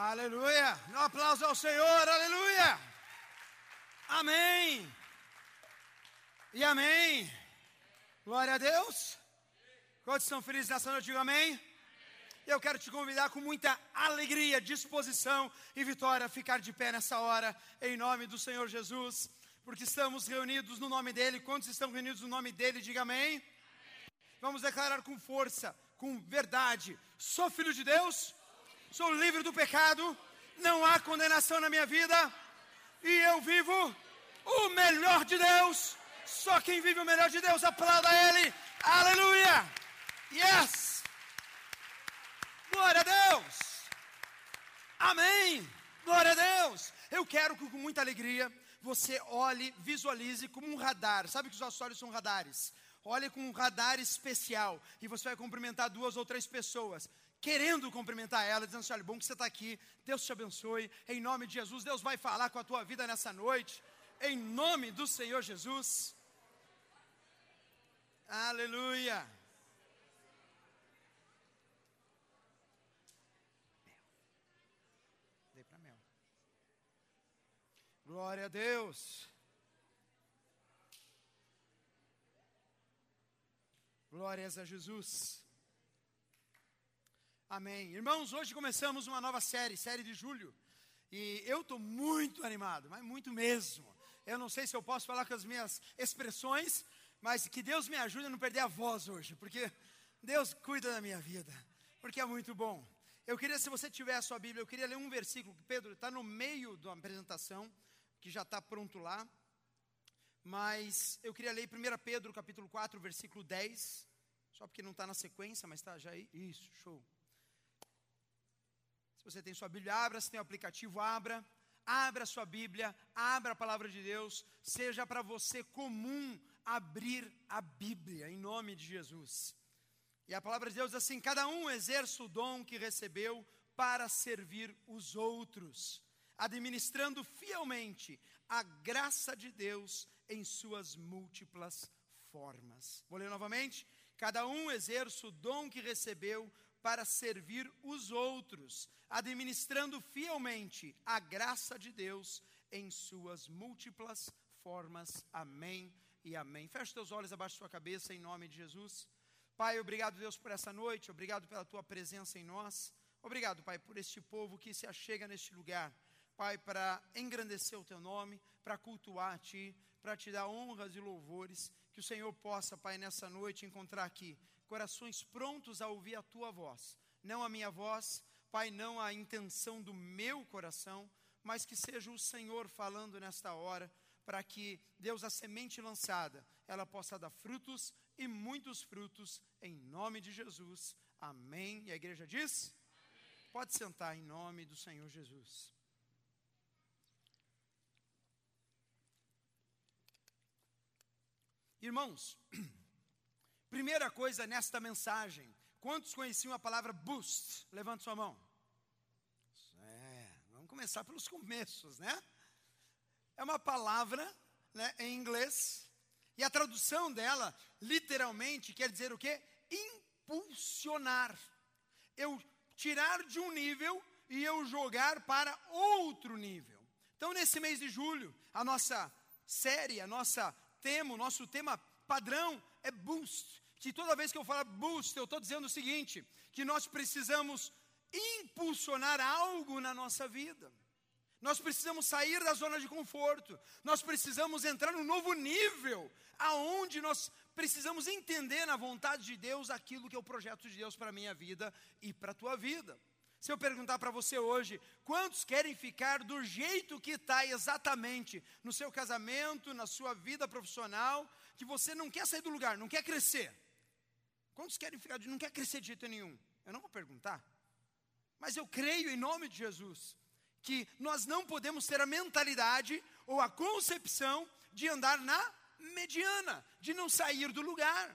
Aleluia. Um aplauso ao Senhor, aleluia. Amém. E amém. Glória a Deus. Quantos estão felizes nessa noite? Diga amém. Eu quero te convidar com muita alegria, disposição e vitória a ficar de pé nessa hora, em nome do Senhor Jesus, porque estamos reunidos no nome dEle. Quantos estão reunidos no nome dEle? Diga amém. amém. Vamos declarar com força, com verdade: sou filho de Deus, sou livre do pecado, não há condenação na minha vida, e eu vivo o melhor de Deus. Só quem vive o melhor de Deus, aplauda Ele. Aleluia! Yes! Glória a Deus! Amém! Glória a Deus! Eu quero que com muita alegria você olhe, visualize como um radar. Sabe que os nossos olhos são radares? Olhe com um radar especial e você vai cumprimentar duas ou três pessoas querendo cumprimentar ela, dizendo assim: olha, bom que você está aqui, Deus te abençoe, em nome de Jesus, Deus vai falar com a tua vida nessa noite, em nome do Senhor Jesus. Aleluia. Para. Glória a Deus. Glórias a Jesus. Amém. Irmãos, hoje começamos uma nova série, série de julho. E eu estou muito animado, mas muito mesmo. Eu não sei se eu posso falar com as minhas expressões, mas que Deus me ajude a não perder a voz hoje, porque Deus cuida da minha vida, porque é muito bom. Eu queria, se você tiver a sua Bíblia, eu queria ler um versículo que Pedro está no meio da apresentação, que já está pronto lá. Mas eu queria ler 1 Pedro capítulo 4, versículo 10. Só porque não está na sequência, mas está já aí. Isso, show você tem sua Bíblia, abra, se tem o aplicativo, abra. Abra a sua Bíblia, abra a palavra de Deus. Seja para você comum abrir a Bíblia, em nome de Jesus. E a palavra de Deus diz assim: cada um exerce o dom que recebeu para servir os outros, administrando fielmente a graça de Deus em suas múltiplas formas. Vou ler novamente? Cada um exerce o dom que recebeu para servir os outros, administrando fielmente a graça de Deus em suas múltiplas formas. Amém e amém. Feche teus olhos abaixo da sua cabeça em nome de Jesus. Pai, obrigado, Deus, por essa noite, obrigado pela tua presença em nós. Obrigado, Pai, por este povo que se achega neste lugar. Pai, para engrandecer o teu nome, para cultuar a ti, para te dar honras e louvores. Que o Senhor possa, Pai, nessa noite encontrar aqui corações prontos a ouvir a tua voz, não a minha voz, Pai, não a intenção do meu coração, mas que seja o Senhor falando nesta hora, para que, Deus, a semente lançada, ela possa dar frutos e muitos frutos, em nome de Jesus. Amém. E a igreja diz? Amém. Pode sentar em nome do Senhor Jesus. Irmãos, Primeira coisa nesta mensagem, quantos conheciam a palavra boost? Levante sua mão. É, vamos começar pelos começos, né? É uma palavra né, em inglês, e a tradução dela, literalmente, quer dizer o quê? Impulsionar. Eu tirar de um nível e eu jogar para outro nível. Então, nesse mês de julho, a nossa série, a nossa tema, o nosso tema padrão é boost. Que toda vez que eu falar boost, eu estou dizendo o seguinte: que nós precisamos impulsionar algo na nossa vida. Nós precisamos sair da zona de conforto. Nós precisamos entrar num novo nível, aonde nós precisamos entender na vontade de Deus aquilo que é o projeto de Deus para a minha vida e para a tua vida. Se eu perguntar para você hoje, quantos querem ficar do jeito que está exatamente no seu casamento, na sua vida profissional, que você não quer sair do lugar, não quer crescer? Quantos querem ficar não quer crescer de jeito nenhum? Eu não vou perguntar. Mas eu creio em nome de Jesus que nós não podemos ter a mentalidade ou a concepção de andar na mediana, de não sair do lugar.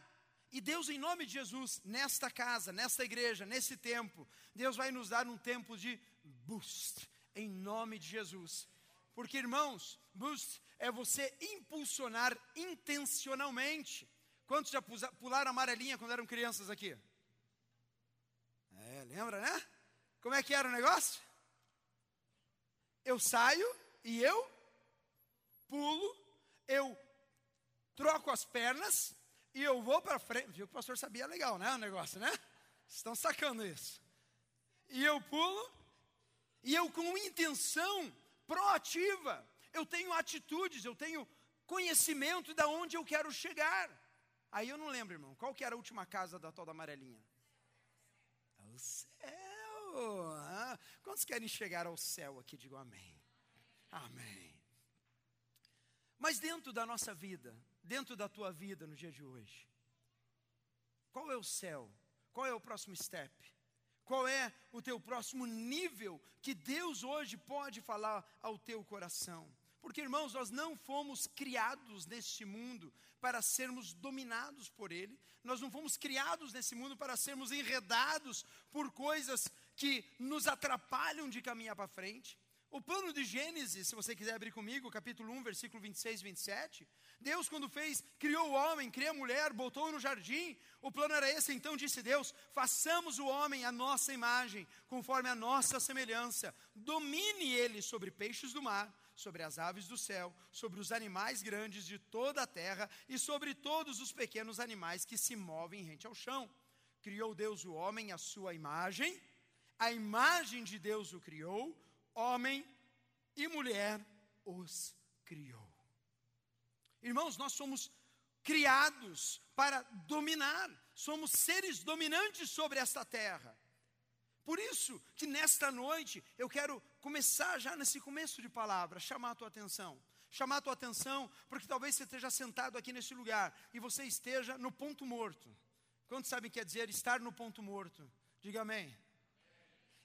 E Deus, em nome de Jesus, nesta casa, nesta igreja, nesse tempo, Deus vai nos dar um tempo de boost, em nome de Jesus. Porque, irmãos, boost é você impulsionar intencionalmente. Quantos já pularam amarelinha quando eram crianças aqui? É, lembra, né? Como é que era o negócio? eu saio e eu pulo, eu troco as pernas e eu vou para frente. Viu que o pastor sabia legal, né? O negócio, né? Estão sacando isso. E eu pulo, e eu com intenção proativa, eu tenho atitudes, eu tenho conhecimento de onde eu quero chegar. Aí eu não lembro, irmão, qual que era a última casa da tal da amarelinha? O céu. Ah, quantos querem chegar ao céu aqui? Digo amém. Amém. Mas dentro da nossa vida, dentro da tua vida no dia de hoje, qual é o céu? Qual é o próximo step? Qual é o teu próximo nível que Deus hoje pode falar ao teu coração? Porque, irmãos, nós não fomos criados neste mundo para sermos dominados por Ele, nós não fomos criados nesse mundo para sermos enredados por coisas que nos atrapalham de caminhar para frente. O plano de Gênesis, se você quiser abrir comigo, capítulo 1, versículo 26 e 27, Deus, quando fez, criou o homem, criou a mulher, botou no jardim, o plano era esse, então disse Deus: façamos o homem a nossa imagem, conforme a nossa semelhança, domine ele sobre peixes do mar, sobre as aves do céu, sobre os animais grandes de toda a terra e sobre todos os pequenos animais que se movem rente ao chão. Criou Deus o homem à sua imagem, a imagem de Deus o criou, homem e mulher os criou. Irmãos, nós somos criados para dominar, somos seres dominantes sobre esta terra. Por isso que nesta noite eu quero começar já nesse começo de palavra, chamar a tua atenção. Chamar a tua atenção, porque talvez você esteja sentado aqui nesse lugar e você esteja no ponto morto. Quantos sabem que quer dizer estar no ponto morto? Diga amém.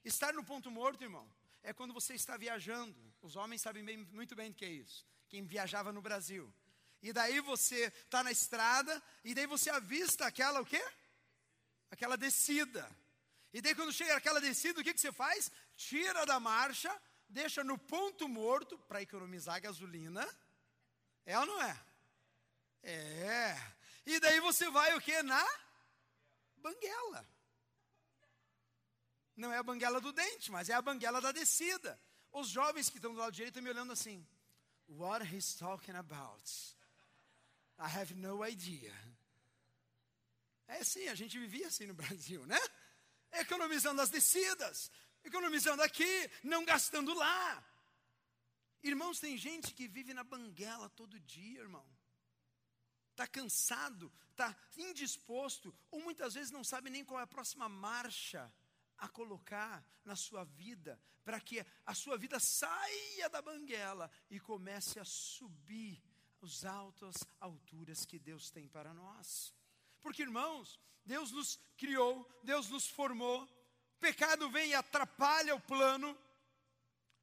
Estar no ponto morto, irmão, é quando você está viajando. Os homens sabem bem, muito bem do que é isso. Quem viajava no Brasil. E daí você está na estrada, e daí você avista aquela o quê? Aquela descida. E daí quando chega aquela descida, o que, que você faz? Tira da marcha, deixa no ponto morto para economizar gasolina. É ou não é? É. E daí você vai o quê? Na banguela. Não é a banguela do dente, mas é a banguela da descida. Os jovens que estão do lado direito estão me olhando assim. What he's talking about? I have no idea. É assim, a gente vivia assim no Brasil, né? Economizando as descidas, economizando aqui, não gastando lá. Irmãos, tem gente que vive na banguela todo dia, irmão. Está cansado, está indisposto, ou muitas vezes não sabe nem qual é a próxima marcha a colocar na sua vida, para que a sua vida saia da banguela e comece a subir as altas alturas que Deus tem para nós. Porque, irmãos, Deus nos criou, Deus nos formou, pecado vem e atrapalha o plano,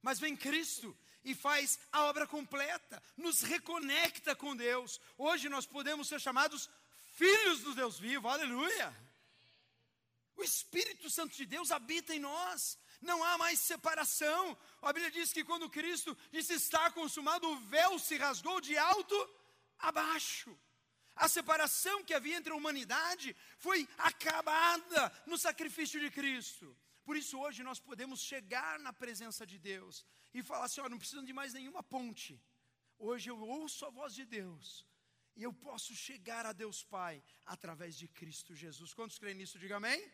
mas vem Cristo e faz a obra completa, nos reconecta com Deus. Hoje nós podemos ser chamados filhos do Deus vivo, aleluia. O Espírito Santo de Deus habita em nós. Não há mais separação. A Bíblia diz que quando Cristo disse está consumado, o véu se rasgou de alto a baixo. A separação que havia entre a humanidade foi acabada no sacrifício de Cristo. Por isso hoje nós podemos chegar na presença de Deus e falar assim: ó, não precisam de mais nenhuma ponte. Hoje eu ouço a voz de Deus e eu posso chegar a Deus Pai através de Cristo Jesus. Quantos creem nisso? Diga amém.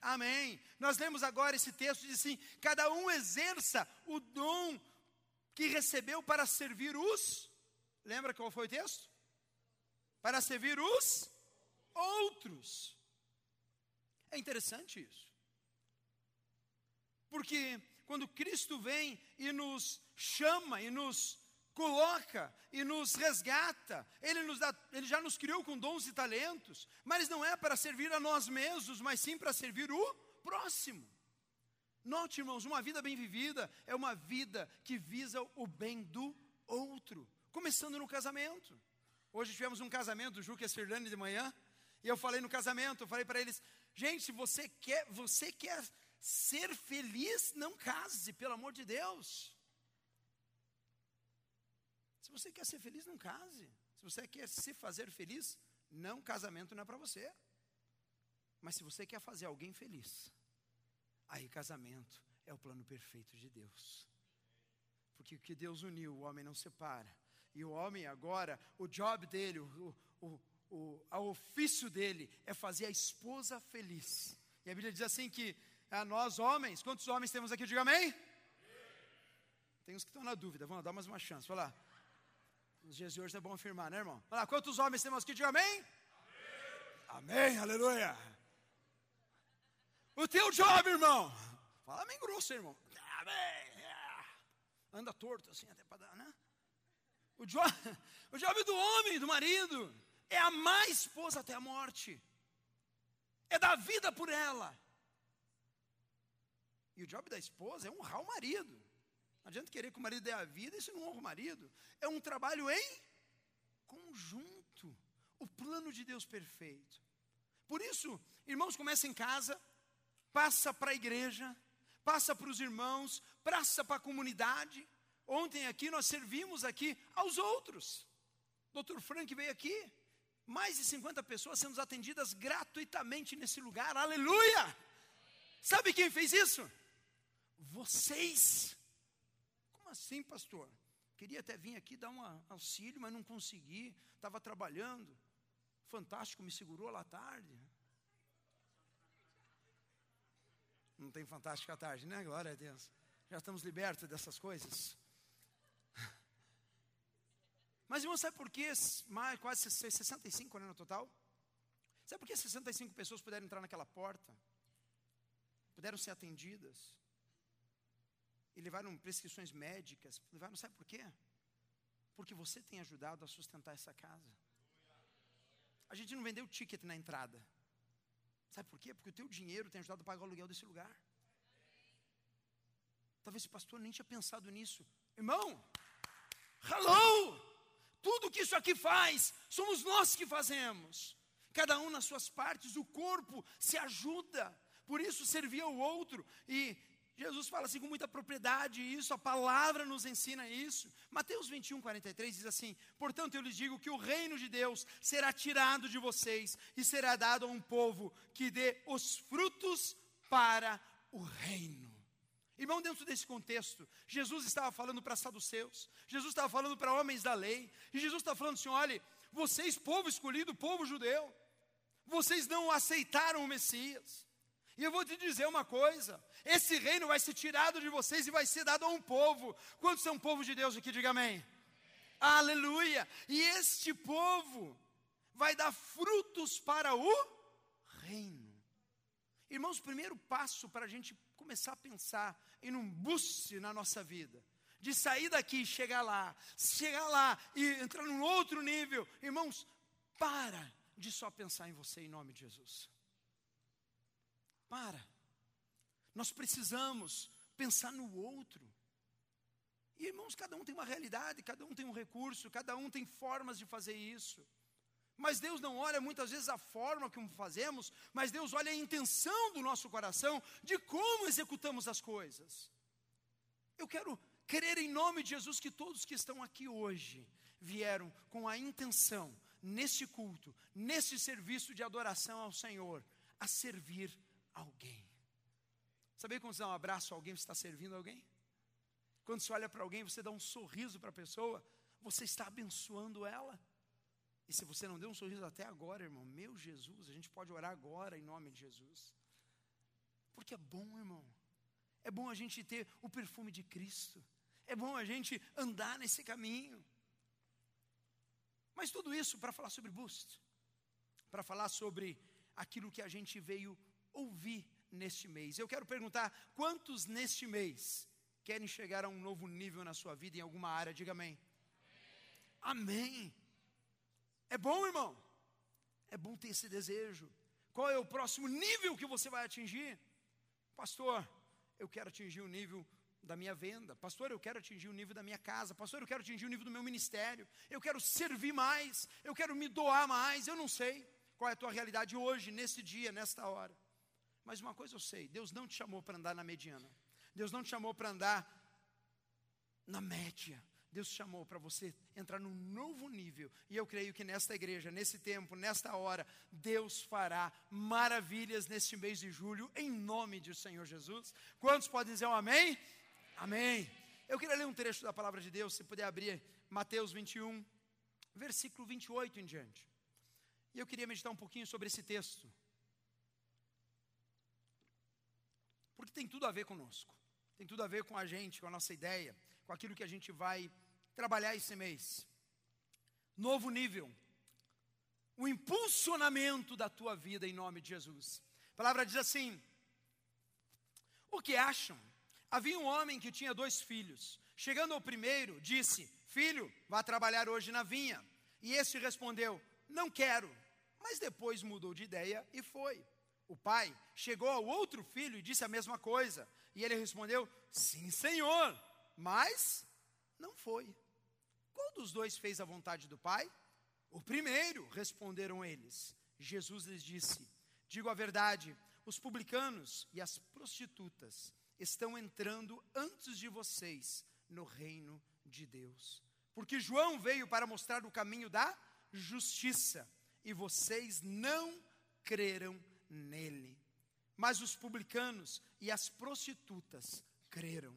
Amém. Nós lemos agora esse texto diz assim: cada um exerça o dom que recebeu para servir os. Lembra qual foi o texto? Para servir os outros. É interessante isso. Porque quando Cristo vem e nos chama e nos coloca e nos resgata. Ele, nos dá, ele já nos criou com dons e talentos, mas não é para servir a nós mesmos, mas sim para servir o próximo. Note, irmãos, uma vida bem vivida é uma vida que visa o bem do outro, começando no casamento. Hoje tivemos um casamento do Juca e a Sirlane de manhã, e eu falei no casamento, eu falei para eles, gente, você quer, você quer ser feliz, não case, pelo amor de Deus. Se você quer ser feliz, não case. Se você quer se fazer feliz, não casamento não é para você. Mas se você quer fazer alguém feliz, aí casamento é o plano perfeito de Deus. Porque o que Deus uniu, o homem não separa. E o homem agora, o job dele, o, o, o, o ofício dele é fazer a esposa feliz. E a Bíblia diz assim que a nós homens, quantos homens temos aqui? Diga amém. Tem uns que estão na dúvida, vamos dar mais uma chance, vai lá. Nos dias de hoje é bom afirmar, né, irmão? Vai lá, quantos homens temos aqui? Diga amém. Amém, amém aleluia. O teu job, irmão. Fala bem grosso, irmão. Amém. Anda torto assim até para dar, né? O job, o job do homem, do marido, é amar a esposa até a morte. É dar vida por ela. E o job da esposa é honrar o marido. Não adianta querer que o marido dê a vida se não honra o marido. É um trabalho em conjunto. O plano de Deus perfeito. Por isso, irmãos, começa em casa, passa para a igreja, passa para os irmãos, passa para a comunidade. Ontem aqui nós servimos aqui aos outros. Dr. Frank veio aqui, mais de 50 pessoas sendo atendidas gratuitamente nesse lugar. Aleluia! Sabe quem fez isso? Vocês. Como assim, pastor? Queria até vir aqui dar um auxílio, mas não consegui. Estava trabalhando. Fantástico me segurou lá tarde. Não tem fantástico à tarde, né? Glória a Deus. Já estamos libertos dessas coisas. Mas, irmão, sabe por que mais, quase 65 né, no total? Sabe por que 65 pessoas puderam entrar naquela porta? Puderam ser atendidas? E levaram prescrições médicas? Levaram, sabe por quê? Porque você tem ajudado a sustentar essa casa. A gente não vendeu ticket na entrada. Sabe por quê? Porque o teu dinheiro tem ajudado a pagar o aluguel desse lugar. Talvez o pastor nem tinha pensado nisso. Irmão, hello! Tudo que isso aqui faz, somos nós que fazemos. Cada um nas suas partes, o corpo se ajuda. Por isso servia o outro. E Jesus fala assim com muita propriedade isso, a palavra nos ensina isso. Mateus 21, 43 diz assim: Portanto, eu lhes digo que o reino de Deus será tirado de vocês e será dado a um povo que dê os frutos para o reino. Irmão, dentro desse contexto, Jesus estava falando para saduceus, Jesus estava falando para homens da lei, e Jesus está falando assim: olhe, vocês, povo escolhido, povo judeu, vocês não aceitaram o Messias. E eu vou te dizer uma coisa: esse reino vai ser tirado de vocês e vai ser dado a um povo. Quantos são povo de Deus aqui? Diga amém. amém. Aleluia! E este povo vai dar frutos para o reino. Irmãos, o primeiro passo para a gente começar a pensar em boost na nossa vida. De sair daqui e chegar lá, chegar lá e entrar num outro nível. Irmãos, para de só pensar em você em nome de Jesus. Para. Nós precisamos pensar no outro. E irmãos, cada um tem uma realidade, cada um tem um recurso, cada um tem formas de fazer isso. Mas Deus não olha muitas vezes a forma como fazemos, mas Deus olha a intenção do nosso coração de como executamos as coisas. Eu quero querer em nome de Jesus que todos que estão aqui hoje vieram com a intenção, neste culto, neste serviço de adoração ao Senhor, a servir alguém. Sabia quando você dá um abraço a alguém, você está servindo alguém? Quando você olha para alguém, você dá um sorriso para a pessoa, você está abençoando ela. E se você não deu um sorriso até agora, irmão, meu Jesus, a gente pode orar agora em nome de Jesus. Porque é bom, irmão. É bom a gente ter o perfume de Cristo. É bom a gente andar nesse caminho. Mas tudo isso para falar sobre Boost, para falar sobre aquilo que a gente veio ouvir neste mês. Eu quero perguntar: quantos neste mês querem chegar a um novo nível na sua vida em alguma área? Diga amém. Amém. amém. É bom, irmão? É bom ter esse desejo. Qual é o próximo nível que você vai atingir? Pastor, eu quero atingir o nível da minha venda. Pastor, eu quero atingir o nível da minha casa. Pastor, eu quero atingir o nível do meu ministério. Eu quero servir mais. Eu quero me doar mais. Eu não sei qual é a tua realidade hoje, nesse dia, nesta hora. Mas uma coisa eu sei: Deus não te chamou para andar na mediana. Deus não te chamou para andar na média. Deus chamou para você entrar num novo nível. E eu creio que nesta igreja, nesse tempo, nesta hora, Deus fará maravilhas neste mês de julho, em nome do Senhor Jesus. Quantos podem dizer um amém? Amém. Eu queria ler um trecho da palavra de Deus, se puder abrir Mateus 21, versículo 28 em diante. E eu queria meditar um pouquinho sobre esse texto. Porque tem tudo a ver conosco. Tem tudo a ver com a gente, com a nossa ideia, com aquilo que a gente vai trabalhar esse mês. Novo nível. O impulsionamento da tua vida em nome de Jesus. A palavra diz assim: O que acham? Havia um homem que tinha dois filhos. Chegando ao primeiro, disse: Filho, vá trabalhar hoje na vinha. E este respondeu: Não quero. Mas depois mudou de ideia e foi. O pai chegou ao outro filho e disse a mesma coisa. E ele respondeu: Sim, senhor. Mas não foi. Qual dos dois fez a vontade do pai? O primeiro, responderam eles. Jesus lhes disse: Digo a verdade, os publicanos e as prostitutas estão entrando antes de vocês no reino de Deus. Porque João veio para mostrar o caminho da justiça e vocês não creram nele. Mas os publicanos e as prostitutas creram.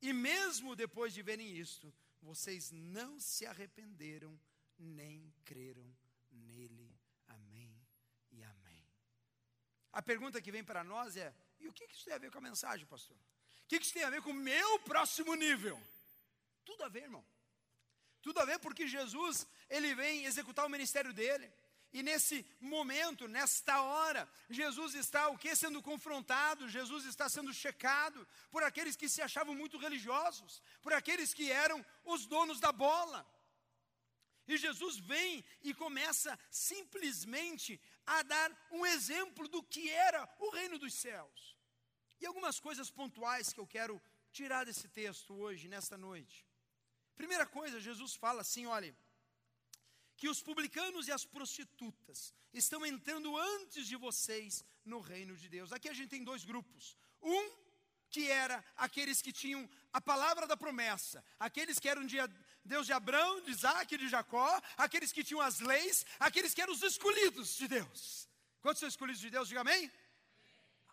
E mesmo depois de verem isto, vocês não se arrependeram nem creram nele. Amém e amém. A pergunta que vem para nós é: e o que isso tem a ver com a mensagem, pastor? O que isso tem a ver com o meu próximo nível? Tudo a ver, irmão. Tudo a ver porque Jesus, ele vem executar o ministério dele. E nesse momento, nesta hora, Jesus está o que sendo confrontado, Jesus está sendo checado por aqueles que se achavam muito religiosos, por aqueles que eram os donos da bola. E Jesus vem e começa simplesmente a dar um exemplo do que era o reino dos céus. E algumas coisas pontuais que eu quero tirar desse texto hoje, nesta noite. Primeira coisa, Jesus fala assim: olha, que os publicanos e as prostitutas estão entrando antes de vocês no reino de Deus. Aqui a gente tem dois grupos. Um que era aqueles que tinham a palavra da promessa, aqueles que eram de Deus de Abraão, de Isaac e de Jacó, aqueles que tinham as leis, aqueles que eram os escolhidos de Deus. Quantos são escolhidos de Deus? Diga amém.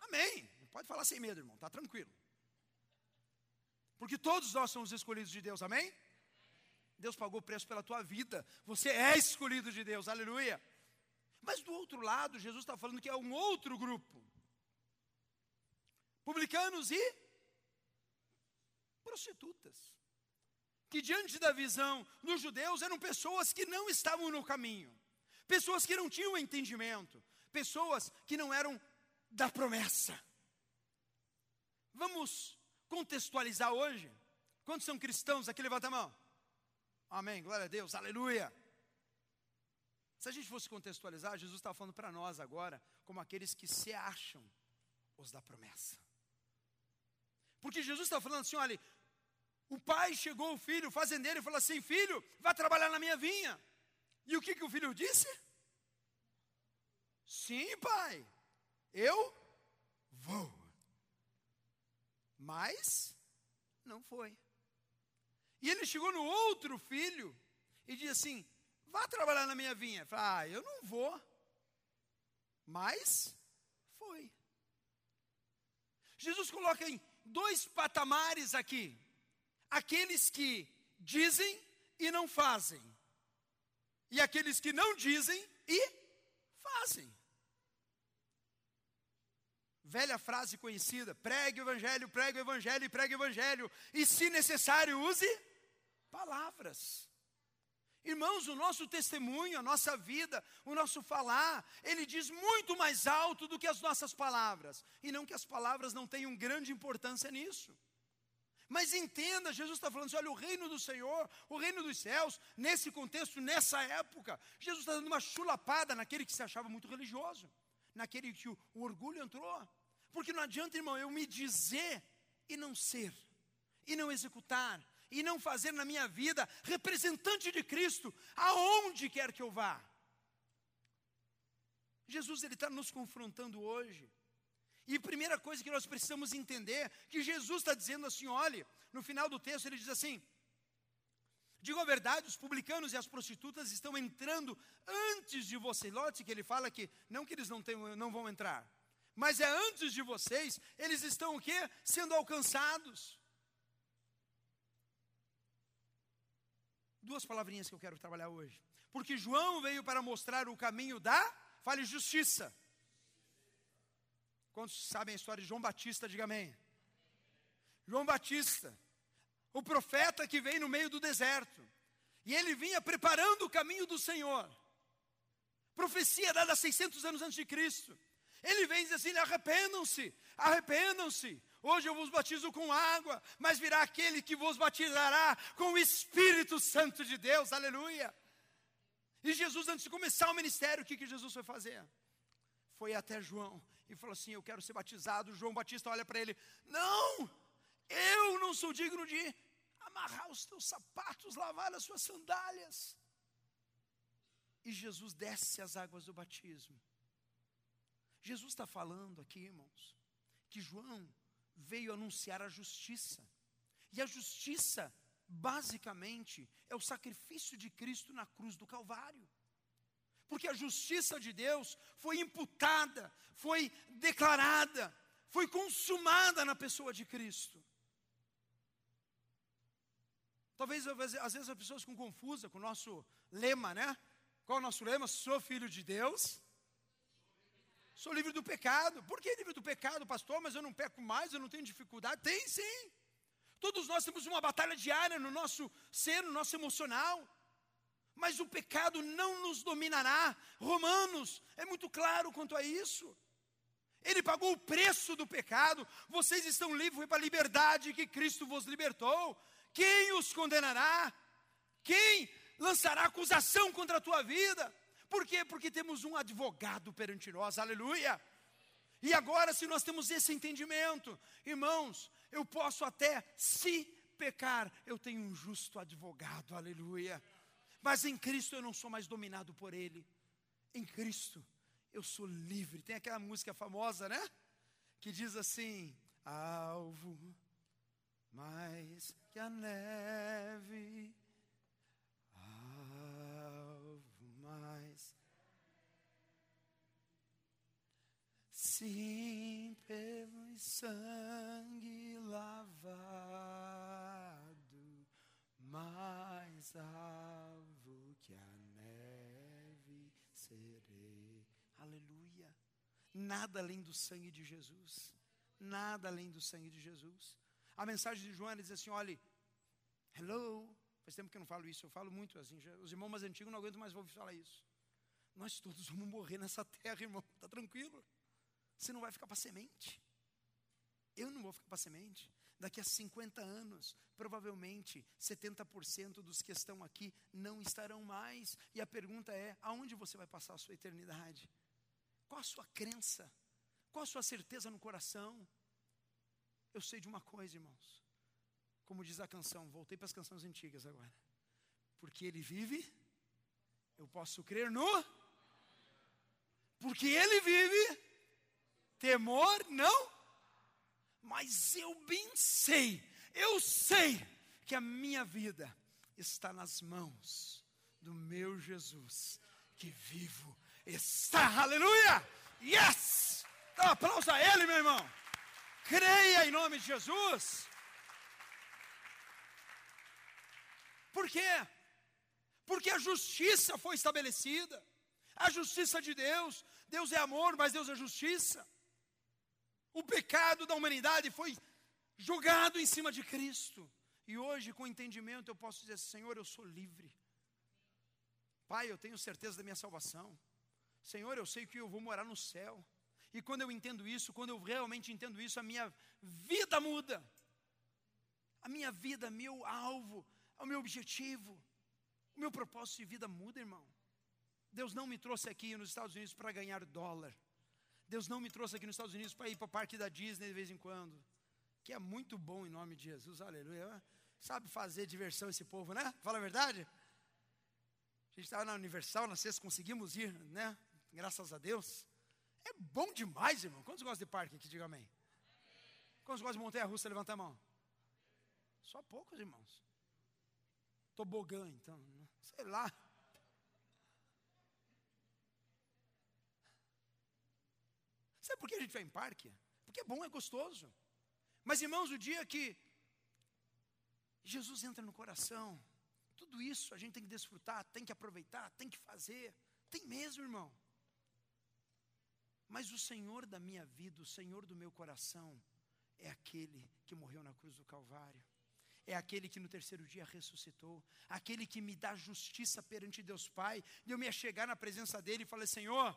Amém. Pode falar sem medo, irmão, está tranquilo. Porque todos nós somos escolhidos de Deus, amém? Deus pagou o preço pela tua vida. Você é escolhido de Deus, aleluia. Mas do outro lado, Jesus está falando que é um outro grupo: publicanos e prostitutas. Que diante da visão dos judeus eram pessoas que não estavam no caminho, pessoas que não tinham entendimento, pessoas que não eram da promessa. Vamos contextualizar hoje. Quantos são cristãos aqui? Levanta a mão. Amém, glória a Deus, aleluia. Se a gente fosse contextualizar, Jesus está falando para nós agora, como aqueles que se acham os da promessa. Porque Jesus está falando assim: olha, o pai chegou, o filho, o fazendeiro, e falou assim: Filho, vá trabalhar na minha vinha. E o que, que o filho disse? Sim, pai, eu vou. Mas não foi. E ele chegou no outro filho e disse assim: Vá trabalhar na minha vinha. Fala, ah, eu não vou. Mas foi. Jesus coloca em dois patamares aqui: aqueles que dizem e não fazem, e aqueles que não dizem e fazem. Velha frase conhecida: pregue o evangelho, pregue o evangelho pregue o evangelho, e se necessário, use palavras. Irmãos, o nosso testemunho, a nossa vida, o nosso falar, ele diz muito mais alto do que as nossas palavras. E não que as palavras não tenham grande importância nisso. Mas entenda, Jesus está falando assim: olha, o reino do Senhor, o reino dos céus, nesse contexto, nessa época, Jesus está dando uma chulapada naquele que se achava muito religioso, naquele que o, o orgulho entrou. Porque não adianta, irmão, eu me dizer e não ser, e não executar, e não fazer na minha vida representante de Cristo, aonde quer que eu vá. Jesus ele está nos confrontando hoje. E primeira coisa que nós precisamos entender, que Jesus está dizendo assim, olhe, no final do texto ele diz assim, Digo a verdade, os publicanos e as prostitutas estão entrando antes de você. Lote que ele fala que não que eles não, tem, não vão entrar, mas é antes de vocês, eles estão o quê? Sendo alcançados. Duas palavrinhas que eu quero trabalhar hoje. Porque João veio para mostrar o caminho da, fale justiça. Quantos sabem a história de João Batista? Diga amém. João Batista, o profeta que veio no meio do deserto. E ele vinha preparando o caminho do Senhor. Profecia dada 600 anos antes de Cristo. Ele vem e diz assim: arrependam-se, arrependam-se. Hoje eu vos batizo com água, mas virá aquele que vos batizará com o Espírito Santo de Deus, aleluia. E Jesus, antes de começar o ministério, o que, que Jesus foi fazer? Foi até João e falou assim: Eu quero ser batizado. João Batista olha para ele: Não, eu não sou digno de amarrar os teus sapatos, lavar as suas sandálias. E Jesus desce as águas do batismo. Jesus está falando aqui, irmãos, que João veio anunciar a justiça. E a justiça, basicamente, é o sacrifício de Cristo na cruz do Calvário. Porque a justiça de Deus foi imputada, foi declarada, foi consumada na pessoa de Cristo. Talvez às vezes as pessoas ficam confusas com o nosso lema, né? Qual é o nosso lema? Sou filho de Deus, Sou livre do pecado. Por que livre do pecado, pastor? Mas eu não peco mais, eu não tenho dificuldade. Tem sim. Todos nós temos uma batalha diária no nosso ser, no nosso emocional. Mas o pecado não nos dominará. Romanos é muito claro quanto a isso. Ele pagou o preço do pecado. Vocês estão livres, para a liberdade que Cristo vos libertou. Quem os condenará? Quem lançará acusação contra a tua vida? Por quê? Porque temos um advogado perante nós, aleluia. E agora, se nós temos esse entendimento, irmãos, eu posso até, se pecar, eu tenho um justo advogado, aleluia. Mas em Cristo eu não sou mais dominado por Ele. Em Cristo eu sou livre. Tem aquela música famosa, né? Que diz assim: Alvo mais que a neve Sim, pelo sangue lavado, mais alvo que a neve serei. Aleluia. Nada além do sangue de Jesus. Nada além do sangue de Jesus. A mensagem de João diz assim: olhe, hello. Faz tempo que eu não falo isso, eu falo muito assim. Já, os irmãos mais antigos não aguentam mais ouvir falar isso. Nós todos vamos morrer nessa terra, irmão. Está tranquilo. Você não vai ficar para semente. Eu não vou ficar para semente. Daqui a 50 anos, provavelmente 70% dos que estão aqui não estarão mais. E a pergunta é: aonde você vai passar a sua eternidade? Qual a sua crença? Qual a sua certeza no coração? Eu sei de uma coisa, irmãos. Como diz a canção, voltei para as canções antigas agora. Porque ele vive, eu posso crer no. Porque ele vive, temor não, mas eu bem sei, eu sei que a minha vida está nas mãos do meu Jesus, que vivo está, aleluia, yes, dá um aplauso a Ele, meu irmão, creia em nome de Jesus, por quê? Porque a justiça foi estabelecida, a justiça de Deus, Deus é amor, mas Deus é justiça. O pecado da humanidade foi jogado em cima de Cristo. E hoje, com entendimento, eu posso dizer: Senhor, eu sou livre. Pai, eu tenho certeza da minha salvação. Senhor, eu sei que eu vou morar no céu. E quando eu entendo isso, quando eu realmente entendo isso, a minha vida muda. A minha vida, meu alvo, o meu objetivo, o meu propósito de vida muda, irmão. Deus não me trouxe aqui nos Estados Unidos para ganhar dólar. Deus não me trouxe aqui nos Estados Unidos para ir para o parque da Disney de vez em quando. Que é muito bom em nome de Jesus, aleluia. Sabe fazer diversão esse povo, né? Fala a verdade. A gente estava na Universal, na sexta, conseguimos ir, né? Graças a Deus. É bom demais, irmão. Quantos gostam de parque aqui? Diga amém. Quantos gostam de montanha-russa? Levanta a mão. Só poucos, irmãos. Tobogã, então. Né? Sei lá. Sabe por que a gente vai em parque? Porque é bom, é gostoso. Mas irmãos, o dia que Jesus entra no coração, Tudo isso a gente tem que desfrutar, tem que aproveitar, tem que fazer. Tem mesmo, irmão. Mas o Senhor da minha vida, o Senhor do meu coração, é aquele que morreu na cruz do Calvário. É aquele que no terceiro dia ressuscitou, aquele que me dá justiça perante Deus Pai, de eu me chegar na presença dele e falar: Senhor,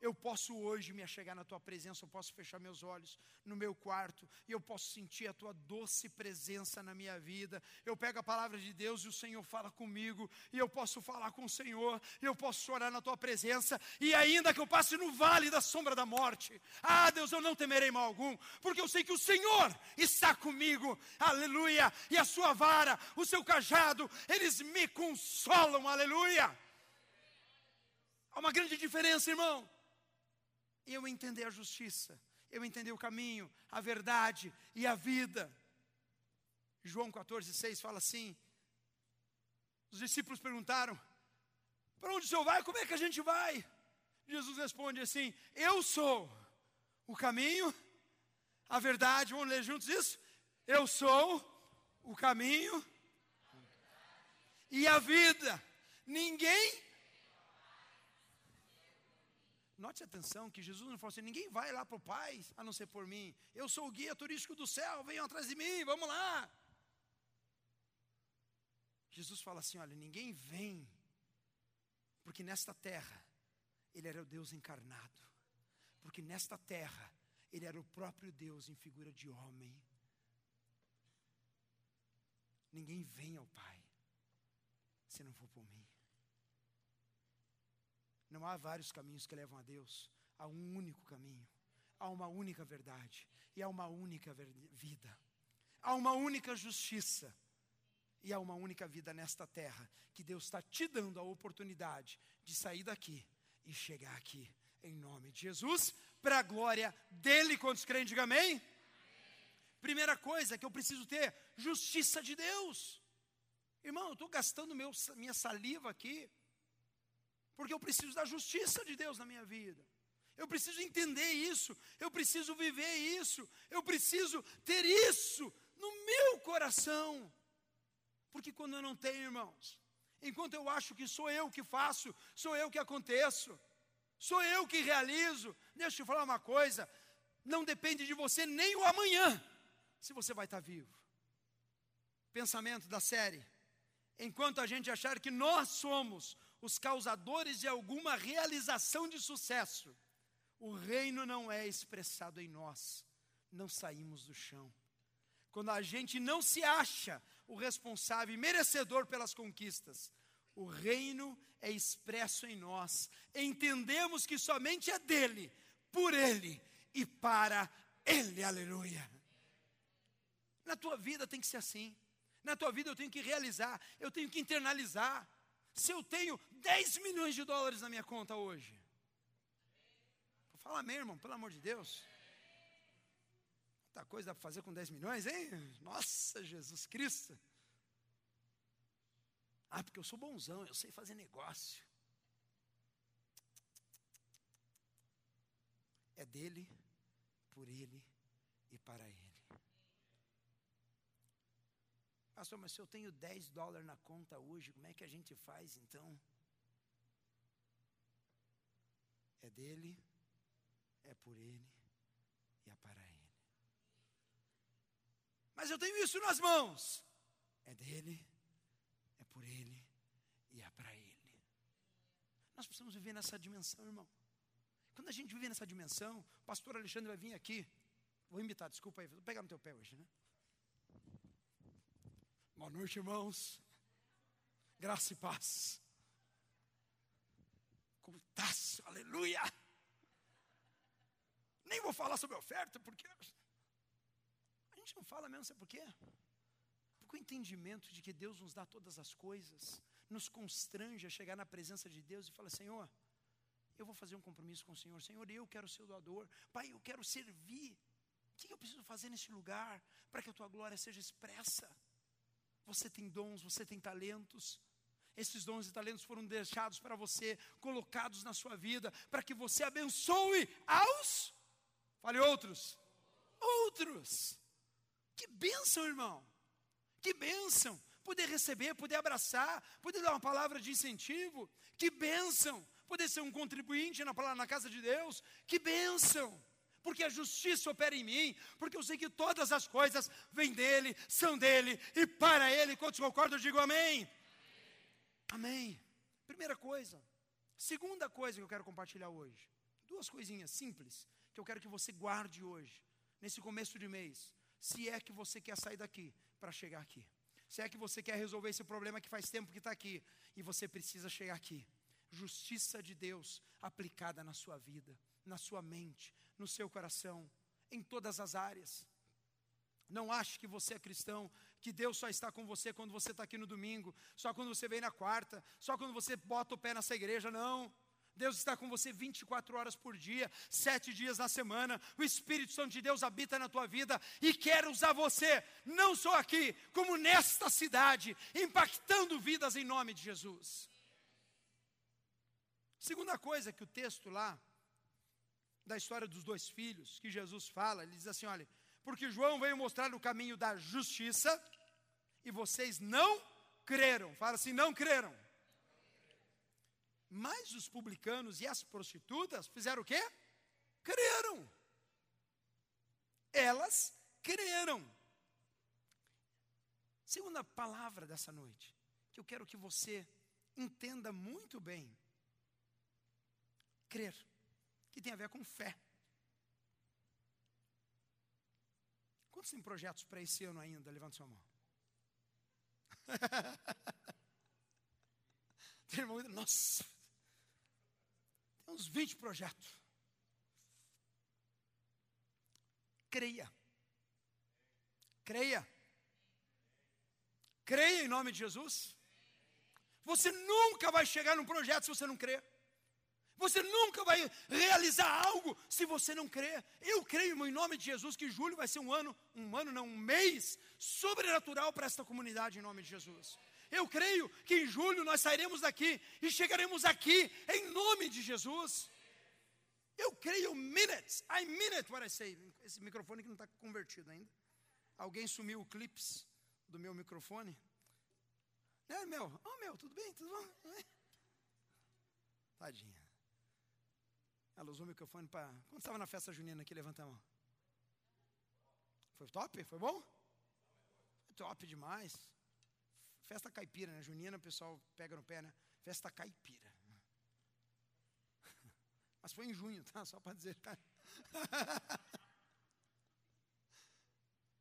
eu posso hoje me achegar na tua presença, eu posso fechar meus olhos no meu quarto e eu posso sentir a tua doce presença na minha vida. Eu pego a palavra de Deus e o Senhor fala comigo, e eu posso falar com o Senhor, eu posso chorar na tua presença, e ainda que eu passe no vale da sombra da morte, ah, Deus, eu não temerei mal algum, porque eu sei que o Senhor está comigo, aleluia, e a sua vara, o seu cajado, eles me consolam, aleluia. Há uma grande diferença, irmão eu entender a justiça, eu entender o caminho, a verdade e a vida. João 14, 6 fala assim: os discípulos perguntaram: para onde o senhor vai? Como é que a gente vai? Jesus responde assim: Eu sou o caminho, a verdade. Vamos ler juntos isso? Eu sou o caminho e a vida. Ninguém Note atenção que Jesus não falou assim: ninguém vai lá para o Pai a não ser por mim. Eu sou o guia turístico do céu, venham atrás de mim, vamos lá. Jesus fala assim: olha, ninguém vem, porque nesta terra ele era o Deus encarnado, porque nesta terra ele era o próprio Deus em figura de homem. Ninguém vem ao Pai se não for por mim. Não há vários caminhos que levam a Deus, há um único caminho, há uma única verdade e há uma única vida. Há uma única justiça e há uma única vida nesta terra que Deus está te dando a oportunidade de sair daqui e chegar aqui em nome de Jesus, para a glória dele. Quantos creem, diga amém? Primeira coisa que eu preciso ter: justiça de Deus. Irmão, eu estou gastando meu, minha saliva aqui porque eu preciso da justiça de Deus na minha vida. Eu preciso entender isso, eu preciso viver isso, eu preciso ter isso no meu coração. Porque quando eu não tenho, irmãos, enquanto eu acho que sou eu que faço, sou eu que aconteço, sou eu que realizo, deixa eu te falar uma coisa: não depende de você nem o amanhã, se você vai estar vivo. Pensamento da série: enquanto a gente achar que nós somos os causadores de alguma realização de sucesso, o reino não é expressado em nós, não saímos do chão. Quando a gente não se acha o responsável e merecedor pelas conquistas, o reino é expresso em nós. Entendemos que somente é dele, por ele e para ele. Aleluia. Na tua vida tem que ser assim. Na tua vida eu tenho que realizar, eu tenho que internalizar se eu tenho 10 milhões de dólares na minha conta hoje? Fala amém, irmão, pelo amor de Deus. Muita coisa dá para fazer com 10 milhões, hein? Nossa, Jesus Cristo. Ah, porque eu sou bonzão, eu sei fazer negócio. É dele, por ele e para ele. Pastor, mas se eu tenho 10 dólares na conta hoje, como é que a gente faz então? É dele, é por ele e é para ele. Mas eu tenho isso nas mãos. É dele, é por ele e é para ele. Nós precisamos viver nessa dimensão, irmão. Quando a gente vive nessa dimensão, o pastor Alexandre vai vir aqui. Vou imitar, desculpa aí, vou pegar no teu pé hoje, né? Boa noite, irmãos. Graça e paz. Cultaço, aleluia. Nem vou falar sobre oferta, porque a gente não fala mesmo, sabe por quê? Porque o entendimento de que Deus nos dá todas as coisas nos constrange a chegar na presença de Deus e falar: Senhor, eu vou fazer um compromisso com o Senhor. Senhor, eu quero ser doador. Pai, eu quero servir. O que eu preciso fazer nesse lugar para que a tua glória seja expressa? Você tem dons, você tem talentos. Esses dons e talentos foram deixados para você, colocados na sua vida, para que você abençoe aos. Fale outros. Outros. Que bênção, irmão. Que bênção. poder receber, poder abraçar, poder dar uma palavra de incentivo. Que bênção! Poder ser um contribuinte na, na casa de Deus. Que bênção! Porque a justiça opera em mim, porque eu sei que todas as coisas vêm dele, são dele e para ele. Quantos concordam, digo amém. Amém. Primeira coisa. Segunda coisa que eu quero compartilhar hoje. Duas coisinhas simples que eu quero que você guarde hoje, nesse começo de mês. Se é que você quer sair daqui para chegar aqui. Se é que você quer resolver esse problema que faz tempo que está aqui e você precisa chegar aqui. Justiça de Deus aplicada na sua vida, na sua mente, no seu coração, em todas as áreas. Não ache que você é cristão, que Deus só está com você quando você está aqui no domingo, só quando você vem na quarta, só quando você bota o pé nessa igreja, não. Deus está com você 24 horas por dia, sete dias na semana. O Espírito Santo de Deus habita na tua vida e quer usar você, não só aqui, como nesta cidade, impactando vidas em nome de Jesus. Segunda coisa que o texto lá, da história dos dois filhos, que Jesus fala, ele diz assim: olha, porque João veio mostrar o caminho da justiça e vocês não creram. Fala assim: não creram. Mas os publicanos e as prostitutas fizeram o quê? Creram. Elas creram. Segunda palavra dessa noite, que eu quero que você entenda muito bem. Crer, que tem a ver com fé. Quantos têm projetos para esse ano ainda? Levante sua mão. Tem irmão, nossa, tem uns 20 projetos. Creia. Creia. Creia em nome de Jesus. Você nunca vai chegar num projeto se você não crer. Você nunca vai realizar algo se você não crer. Eu creio em nome de Jesus que julho vai ser um ano, um ano não, um mês sobrenatural para esta comunidade em nome de Jesus. Eu creio que em julho nós sairemos daqui e chegaremos aqui em nome de Jesus. Eu creio minutes, I it what I say. Esse microfone que não está convertido ainda. Alguém sumiu o clips do meu microfone. É, meu, oh, meu, tudo bem, tudo bom? Tadinha. Ela usou o microfone para. Quando estava na festa junina aqui, levanta a mão. Foi top? Foi bom? Foi top demais. Festa caipira, né? Junina, o pessoal pega no pé, né? Festa caipira. Mas foi em junho, tá? Só para dizer.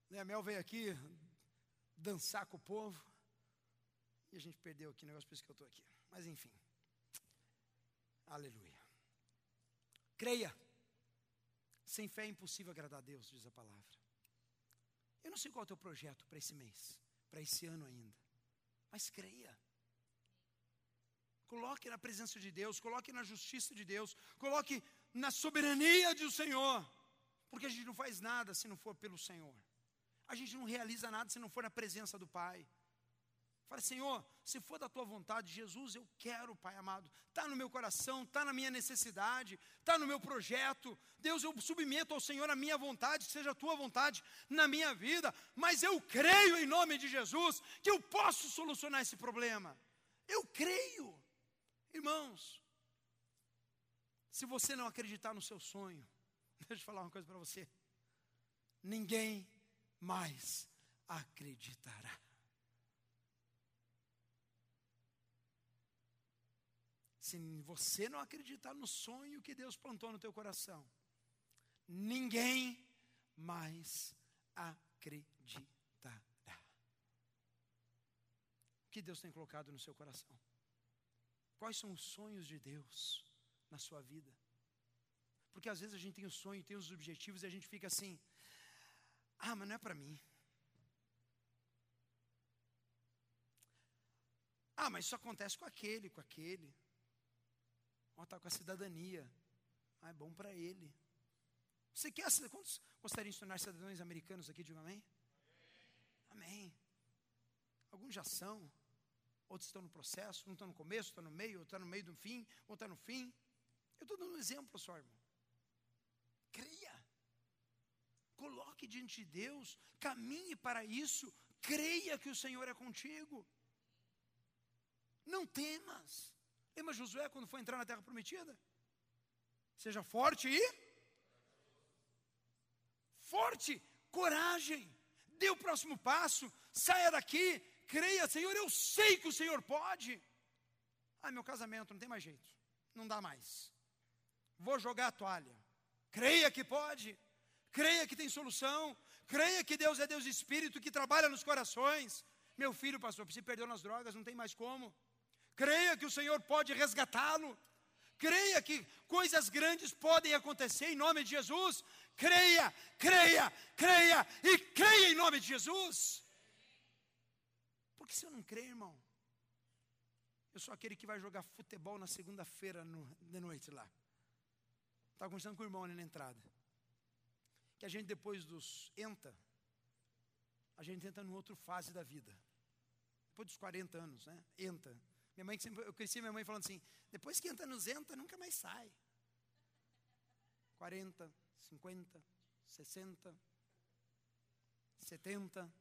né, a Mel veio aqui dançar com o povo. E a gente perdeu aqui o negócio, por isso que eu estou aqui. Mas enfim. Aleluia. Creia. Sem fé é impossível agradar a Deus, diz a palavra. Eu não sei qual é o teu projeto para esse mês, para esse ano ainda. Mas creia. Coloque na presença de Deus, coloque na justiça de Deus, coloque na soberania do Senhor. Porque a gente não faz nada se não for pelo Senhor. A gente não realiza nada se não for na presença do Pai. Fale, Senhor, se for da tua vontade, Jesus, eu quero, Pai amado. Está no meu coração, está na minha necessidade, está no meu projeto. Deus, eu submeto ao Senhor a minha vontade, seja a tua vontade na minha vida. Mas eu creio em nome de Jesus que eu posso solucionar esse problema. Eu creio. Irmãos, se você não acreditar no seu sonho, deixa eu falar uma coisa para você. Ninguém mais acreditará. Se você não acreditar no sonho que Deus plantou no teu coração, ninguém mais acreditará. O que Deus tem colocado no seu coração? Quais são os sonhos de Deus na sua vida? Porque às vezes a gente tem o sonho, tem os objetivos e a gente fica assim: ah, mas não é para mim. Ah, mas isso acontece com aquele, com aquele. Ó, está com a cidadania. Ah, é bom para ele. Você quer Quantos gostariam de tornar cidadãos americanos aqui? Diga amém. Amém. Alguns já são. Outros estão no processo. Um está no começo, está no meio, outro está no meio do fim, outro está no fim. Eu estou dando um exemplo só, irmão. Creia. Coloque diante de Deus. Caminhe para isso. Creia que o Senhor é contigo. Não temas. Lembra Josué quando foi entrar na terra prometida? Seja forte e forte, coragem. Dê o próximo passo, saia daqui, creia, Senhor, eu sei que o Senhor pode. Ah, meu casamento não tem mais jeito, não dá mais. Vou jogar a toalha. Creia que pode, creia que tem solução, creia que Deus é Deus Espírito que trabalha nos corações. Meu filho, pastor, se perdeu nas drogas, não tem mais como. Creia que o Senhor pode resgatá-lo. Creia que coisas grandes podem acontecer em nome de Jesus. Creia, creia, creia e creia em nome de Jesus. Porque se eu não crer, irmão, eu sou aquele que vai jogar futebol na segunda-feira de noite lá. Estava conversando com o irmão ali na entrada. Que a gente depois dos entra, a gente entra numa outra fase da vida. Depois dos 40 anos, né? Entra. Minha mãe, eu cresci minha mãe falando assim, depois que entra nos entra, nunca mais sai. 40, 50, 60, 70,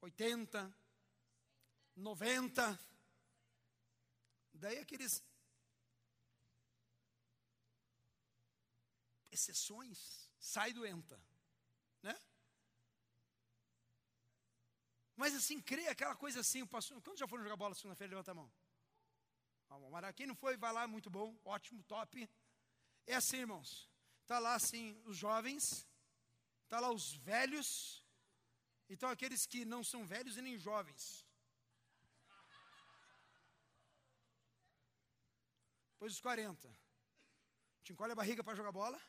80, 90. Daí aqueles exceções, sai do enta, né? Mas assim, crê aquela coisa assim, o pastor, quando já foram jogar bola segunda-feira, levanta a mão. Vamos, quem não foi, vai lá, muito bom, ótimo, top. É assim, irmãos. Está lá assim os jovens, está lá os velhos, então aqueles que não são velhos e nem jovens. Depois os 40. Te encolhe a barriga para jogar bola.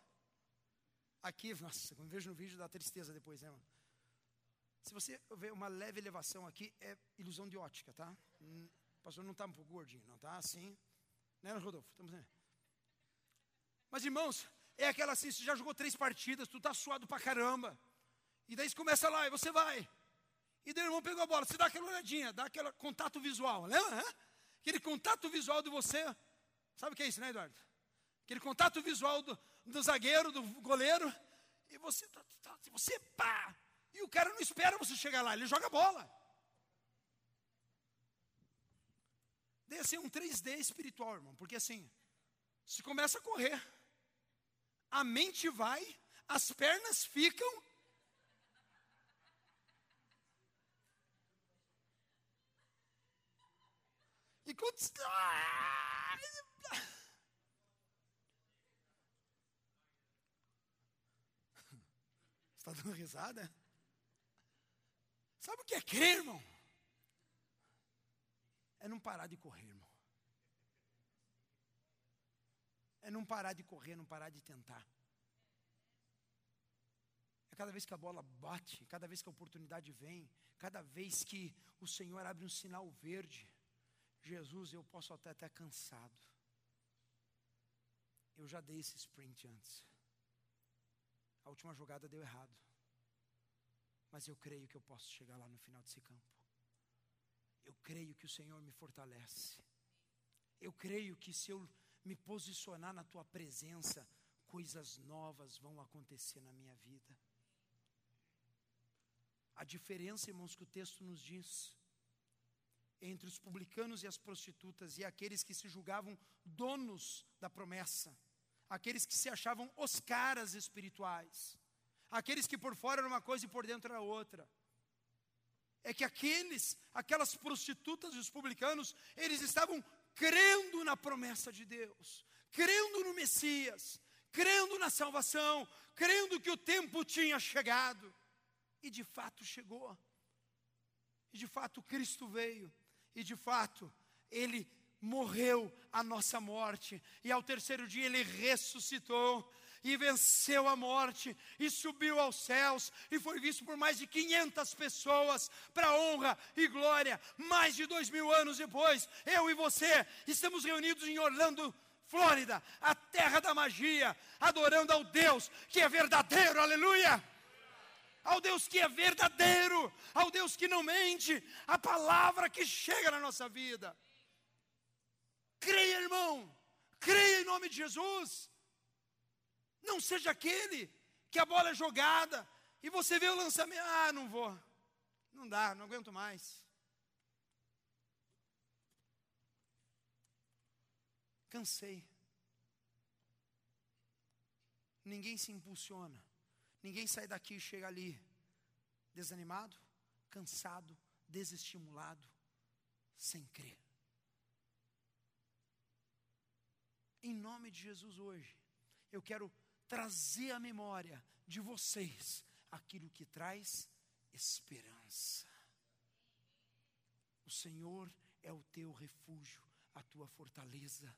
Aqui, nossa, quando vejo no vídeo dá tristeza depois, né, mano? Se você ver uma leve elevação aqui, é ilusão de ótica, tá? Hum, o pastor não está um pouco gordinho, não está assim. Né, Rodolfo? Estamos... Mas, irmãos, é aquela assim, você já jogou três partidas, tu tá suado pra caramba. E daí você começa lá, e você vai. E daí o irmão pegou a bola, você dá aquela olhadinha, dá aquele contato visual, lembra? Aquele contato visual de você. Sabe o que é isso, né, Eduardo? Aquele contato visual do, do zagueiro, do goleiro. E você, tá, tá, tá você pá! Não espera você chegar lá, ele joga bola. Deve ser um 3D espiritual, irmão, porque assim, se começa a correr a mente vai, as pernas ficam. E quando. Está dando risada? Sabe o que é crer, irmão? É não parar de correr, irmão. É não parar de correr, não parar de tentar. É cada vez que a bola bate, cada vez que a oportunidade vem, cada vez que o Senhor abre um sinal verde. Jesus, eu posso até estar cansado. Eu já dei esse sprint antes. A última jogada deu errado. Mas eu creio que eu posso chegar lá no final desse campo. Eu creio que o Senhor me fortalece. Eu creio que se eu me posicionar na tua presença, coisas novas vão acontecer na minha vida. A diferença, irmãos, que o texto nos diz entre os publicanos e as prostitutas e aqueles que se julgavam donos da promessa, aqueles que se achavam os caras espirituais, aqueles que por fora era uma coisa e por dentro era outra. É que aqueles, aquelas prostitutas e os publicanos, eles estavam crendo na promessa de Deus, crendo no Messias, crendo na salvação, crendo que o tempo tinha chegado. E de fato chegou. E de fato Cristo veio. E de fato ele morreu a nossa morte. E ao terceiro dia ele ressuscitou e venceu a morte e subiu aos céus e foi visto por mais de 500 pessoas para honra e glória. Mais de dois mil anos depois, eu e você estamos reunidos em Orlando, Flórida, a terra da magia, adorando ao Deus que é verdadeiro, aleluia! Ao Deus que é verdadeiro, ao Deus que não mente, a palavra que chega na nossa vida. Creia, irmão, creia em nome de Jesus. Não seja aquele que a bola é jogada e você vê o lançamento, ah, não vou. Não dá, não aguento mais. Cansei. Ninguém se impulsiona. Ninguém sai daqui e chega ali desanimado, cansado, desestimulado, sem crer. Em nome de Jesus hoje, eu quero trazer à memória de vocês aquilo que traz esperança. O Senhor é o teu refúgio, a tua fortaleza.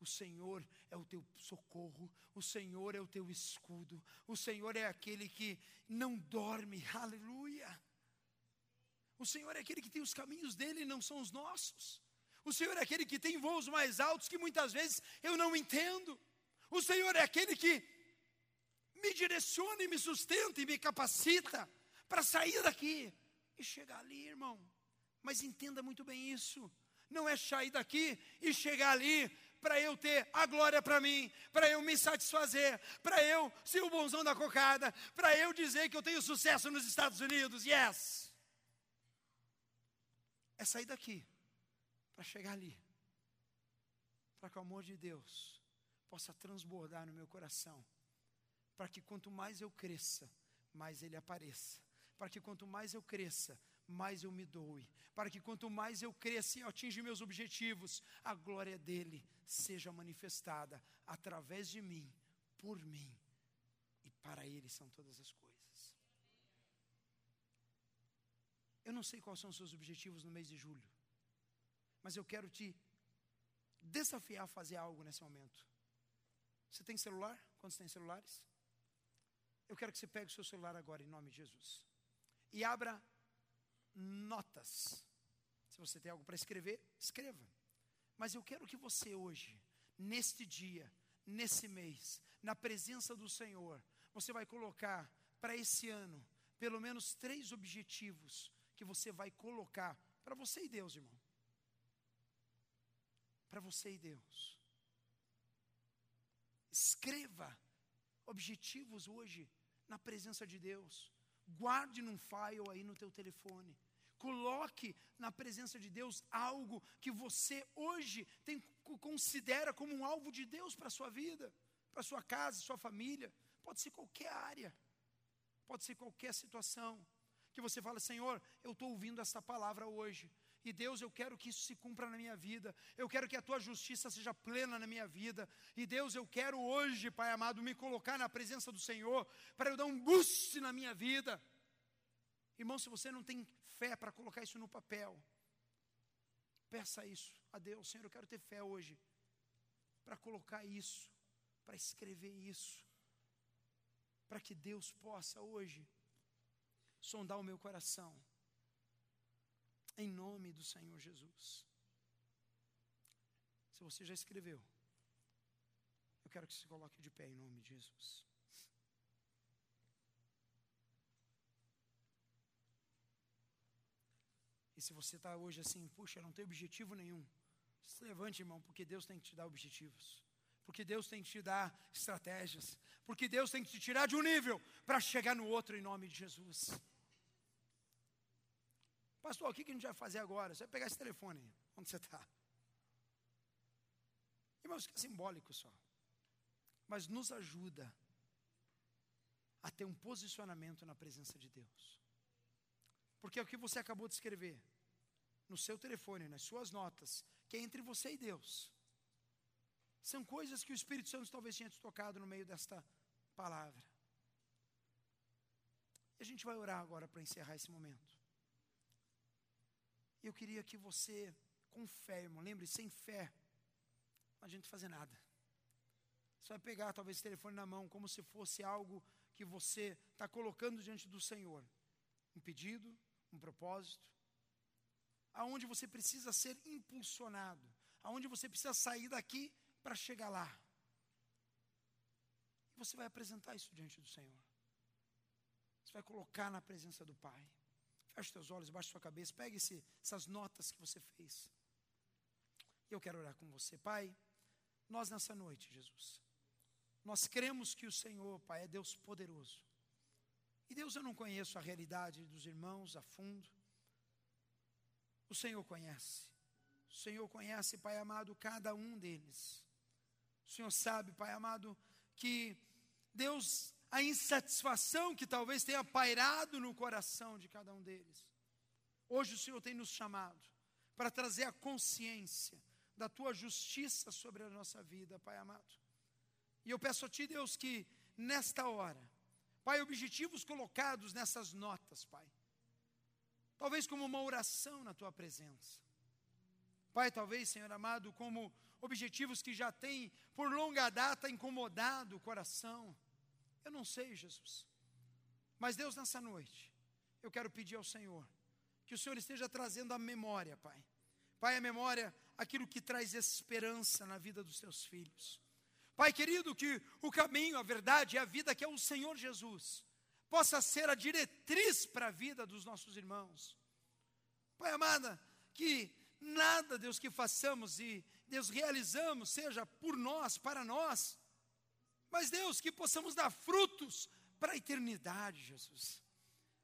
O Senhor é o teu socorro, o Senhor é o teu escudo, o Senhor é aquele que não dorme, aleluia. O Senhor é aquele que tem os caminhos dele e não são os nossos. O Senhor é aquele que tem voos mais altos que muitas vezes eu não entendo. O Senhor é aquele que me direciona e me sustenta e me capacita para sair daqui e chegar ali, irmão. Mas entenda muito bem isso. Não é sair daqui e chegar ali para eu ter a glória para mim, para eu me satisfazer, para eu ser o bonzão da cocada, para eu dizer que eu tenho sucesso nos Estados Unidos, yes. É sair daqui para chegar ali, para que o amor de Deus possa transbordar no meu coração, para que quanto mais eu cresça, mais Ele apareça, para que quanto mais eu cresça, mais eu me doe, para que quanto mais eu cresça e atinja meus objetivos, a glória dele seja manifestada através de mim, por mim e para ele são todas as coisas. Eu não sei quais são os seus objetivos no mês de julho, mas eu quero te desafiar a fazer algo nesse momento. Você tem celular? Quantos têm celulares? Eu quero que você pegue o seu celular agora, em nome de Jesus. E abra notas. Se você tem algo para escrever, escreva. Mas eu quero que você hoje, neste dia, nesse mês, na presença do Senhor, você vai colocar para esse ano pelo menos três objetivos que você vai colocar para você e Deus, irmão. Para você e Deus. Escreva objetivos hoje na presença de Deus. Guarde num file aí no teu telefone. Coloque na presença de Deus algo que você hoje tem, considera como um alvo de Deus para a sua vida, para a sua casa, sua família. Pode ser qualquer área, pode ser qualquer situação. Que você fala, Senhor, eu estou ouvindo essa palavra hoje. E Deus, eu quero que isso se cumpra na minha vida. Eu quero que a tua justiça seja plena na minha vida. E Deus, eu quero hoje, Pai amado, me colocar na presença do Senhor para eu dar um boost na minha vida. Irmão, se você não tem fé para colocar isso no papel, peça isso a Deus, Senhor, eu quero ter fé hoje para colocar isso, para escrever isso, para que Deus possa hoje sondar o meu coração, em nome do Senhor Jesus. Se você já escreveu, eu quero que se coloque de pé em nome de Jesus. E se você está hoje assim, puxa, não tem objetivo nenhum, se levante, irmão, porque Deus tem que te dar objetivos. Porque Deus tem que te dar estratégias. Porque Deus tem que te tirar de um nível para chegar no outro em nome de Jesus. Pastor, o que a gente vai fazer agora? Você vai pegar esse telefone onde você está. Irmãos, isso é simbólico só. Mas nos ajuda a ter um posicionamento na presença de Deus. Porque é o que você acabou de escrever no seu telefone, nas suas notas, que é entre você e Deus. São coisas que o Espírito Santo talvez tenha te tocado no meio desta palavra. E a gente vai orar agora para encerrar esse momento. Eu queria que você, com fé, irmão, lembre, sem fé, não adianta fazer nada. Você vai pegar talvez esse telefone na mão como se fosse algo que você está colocando diante do Senhor. Um pedido, um propósito, aonde você precisa ser impulsionado, aonde você precisa sair daqui para chegar lá. E você vai apresentar isso diante do Senhor. Você vai colocar na presença do Pai. Feche seus olhos, baixe sua cabeça, pegue esse, essas notas que você fez. E eu quero orar com você, Pai. Nós nessa noite, Jesus, nós cremos que o Senhor, Pai, é Deus poderoso. E Deus, eu não conheço a realidade dos irmãos a fundo. O Senhor conhece. O Senhor conhece, Pai amado, cada um deles. O Senhor sabe, Pai amado, que Deus, a insatisfação que talvez tenha pairado no coração de cada um deles. Hoje o Senhor tem nos chamado para trazer a consciência da tua justiça sobre a nossa vida, Pai amado. E eu peço a Ti, Deus, que nesta hora, Pai, objetivos colocados nessas notas, Pai, talvez como uma oração na Tua presença. Pai, talvez, Senhor amado, como objetivos que já têm por longa data incomodado o coração. Eu não sei, Jesus. Mas Deus, nessa noite, eu quero pedir ao Senhor que o Senhor esteja trazendo a memória, Pai. Pai, a memória, aquilo que traz esperança na vida dos seus filhos. Pai querido, que o caminho, a verdade e a vida que é o Senhor Jesus possa ser a diretriz para a vida dos nossos irmãos. Pai amada, que nada, Deus, que façamos e Deus realizamos seja por nós, para nós, mas Deus, que possamos dar frutos para a eternidade, Jesus.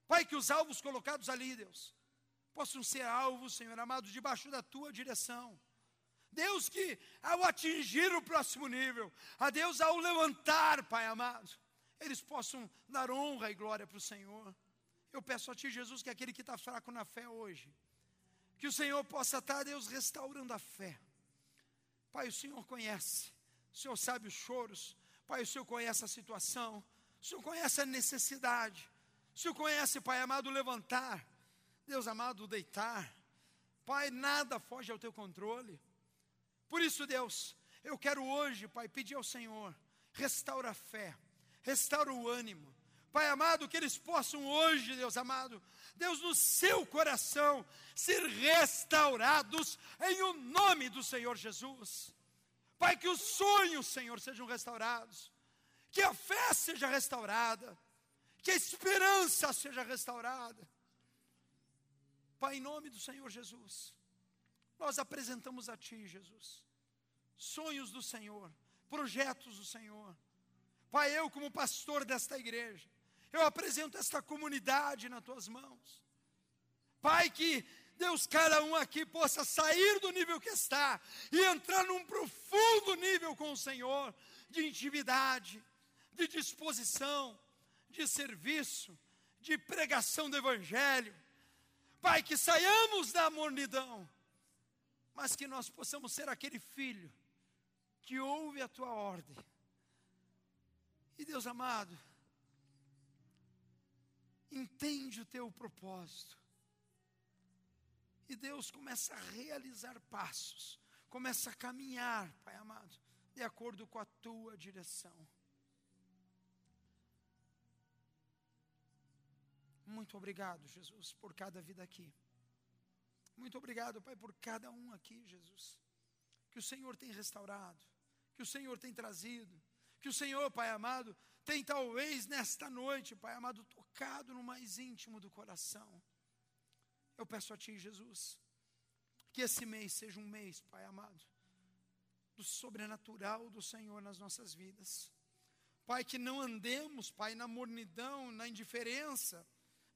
Pai, que os alvos colocados ali, Deus, possam ser alvos, Senhor amado, debaixo da tua direção. Deus que ao atingir o próximo nível, a Deus ao levantar, Pai amado, eles possam dar honra e glória para o Senhor. Eu peço a Ti, Jesus, que aquele que está fraco na fé hoje, que o Senhor possa estar, Deus, restaurando a fé. Pai, o Senhor conhece, o Senhor sabe os choros, Pai, o Senhor conhece a situação, o Senhor conhece a necessidade, o Senhor conhece, Pai amado, levantar, Deus amado, deitar. Pai, nada foge ao teu controle. Por isso, Deus, eu quero hoje, Pai, pedir ao Senhor, restaura a fé, restaura o ânimo. Pai amado, que eles possam hoje, Deus amado, Deus, no seu coração, ser restaurados em o nome do Senhor Jesus. Pai, que os sonhos, Senhor, sejam restaurados, que a fé seja restaurada, que a esperança seja restaurada. Pai, em nome do Senhor Jesus, nós apresentamos a Ti, Jesus, sonhos do Senhor, projetos do Senhor. Pai, eu, como pastor desta igreja, eu apresento esta comunidade nas Tuas mãos. Pai, que Deus, cada um aqui possa sair do nível que está e entrar num profundo nível com o Senhor, de intimidade, de disposição, de serviço, de pregação do Evangelho. Pai, que saiamos da mornidão mas que nós possamos ser aquele filho que ouve a tua ordem. E Deus amado, entende o teu propósito. E Deus começa a realizar passos, começa a caminhar, Pai amado, de acordo com a tua direção. Muito obrigado, Jesus, por cada vida aqui. Muito obrigado, Pai, por cada um aqui, Jesus. Que o Senhor tem restaurado, que o Senhor tem trazido, que o Senhor, Pai amado, tem talvez nesta noite, Pai amado, tocado no mais íntimo do coração. Eu peço a Ti, Jesus, que esse mês seja um mês, Pai amado, do sobrenatural do Senhor nas nossas vidas. Pai, que não andemos, Pai, na mornidão, na indiferença,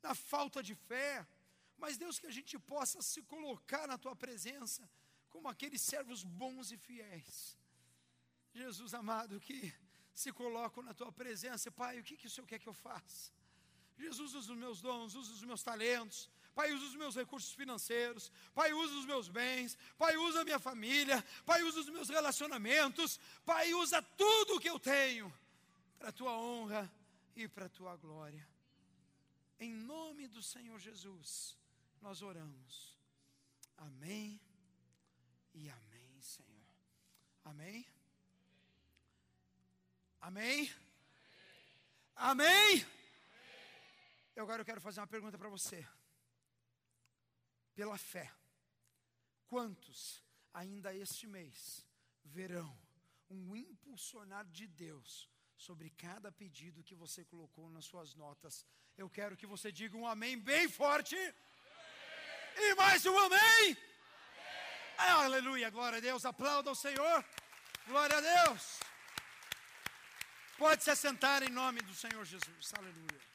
na falta de fé, mas, Deus, que a gente possa se colocar na tua presença como aqueles servos bons e fiéis. Jesus amado, que se colocam na tua presença, Pai, o que, que o Senhor quer que eu faça? Jesus, usa os meus dons, usa os meus talentos, Pai, usa os meus recursos financeiros, Pai, usa os meus bens, Pai, usa a minha família, Pai, usa os meus relacionamentos, Pai, usa tudo o que eu tenho para a tua honra e para a tua glória. Em nome do Senhor Jesus nós oramos. Amém e amém, Senhor. Amém? Amém? Amém? E agora eu quero fazer uma pergunta para você. Pela fé, quantos ainda este mês verão um impulsionar de Deus sobre cada pedido que você colocou nas suas notas? Eu quero que você diga um amém bem forte. E mais um amém. amém. Aleluia, glória a Deus. Aplauda o Senhor. Glória a Deus. Pode se assentar em nome do Senhor Jesus. Aleluia.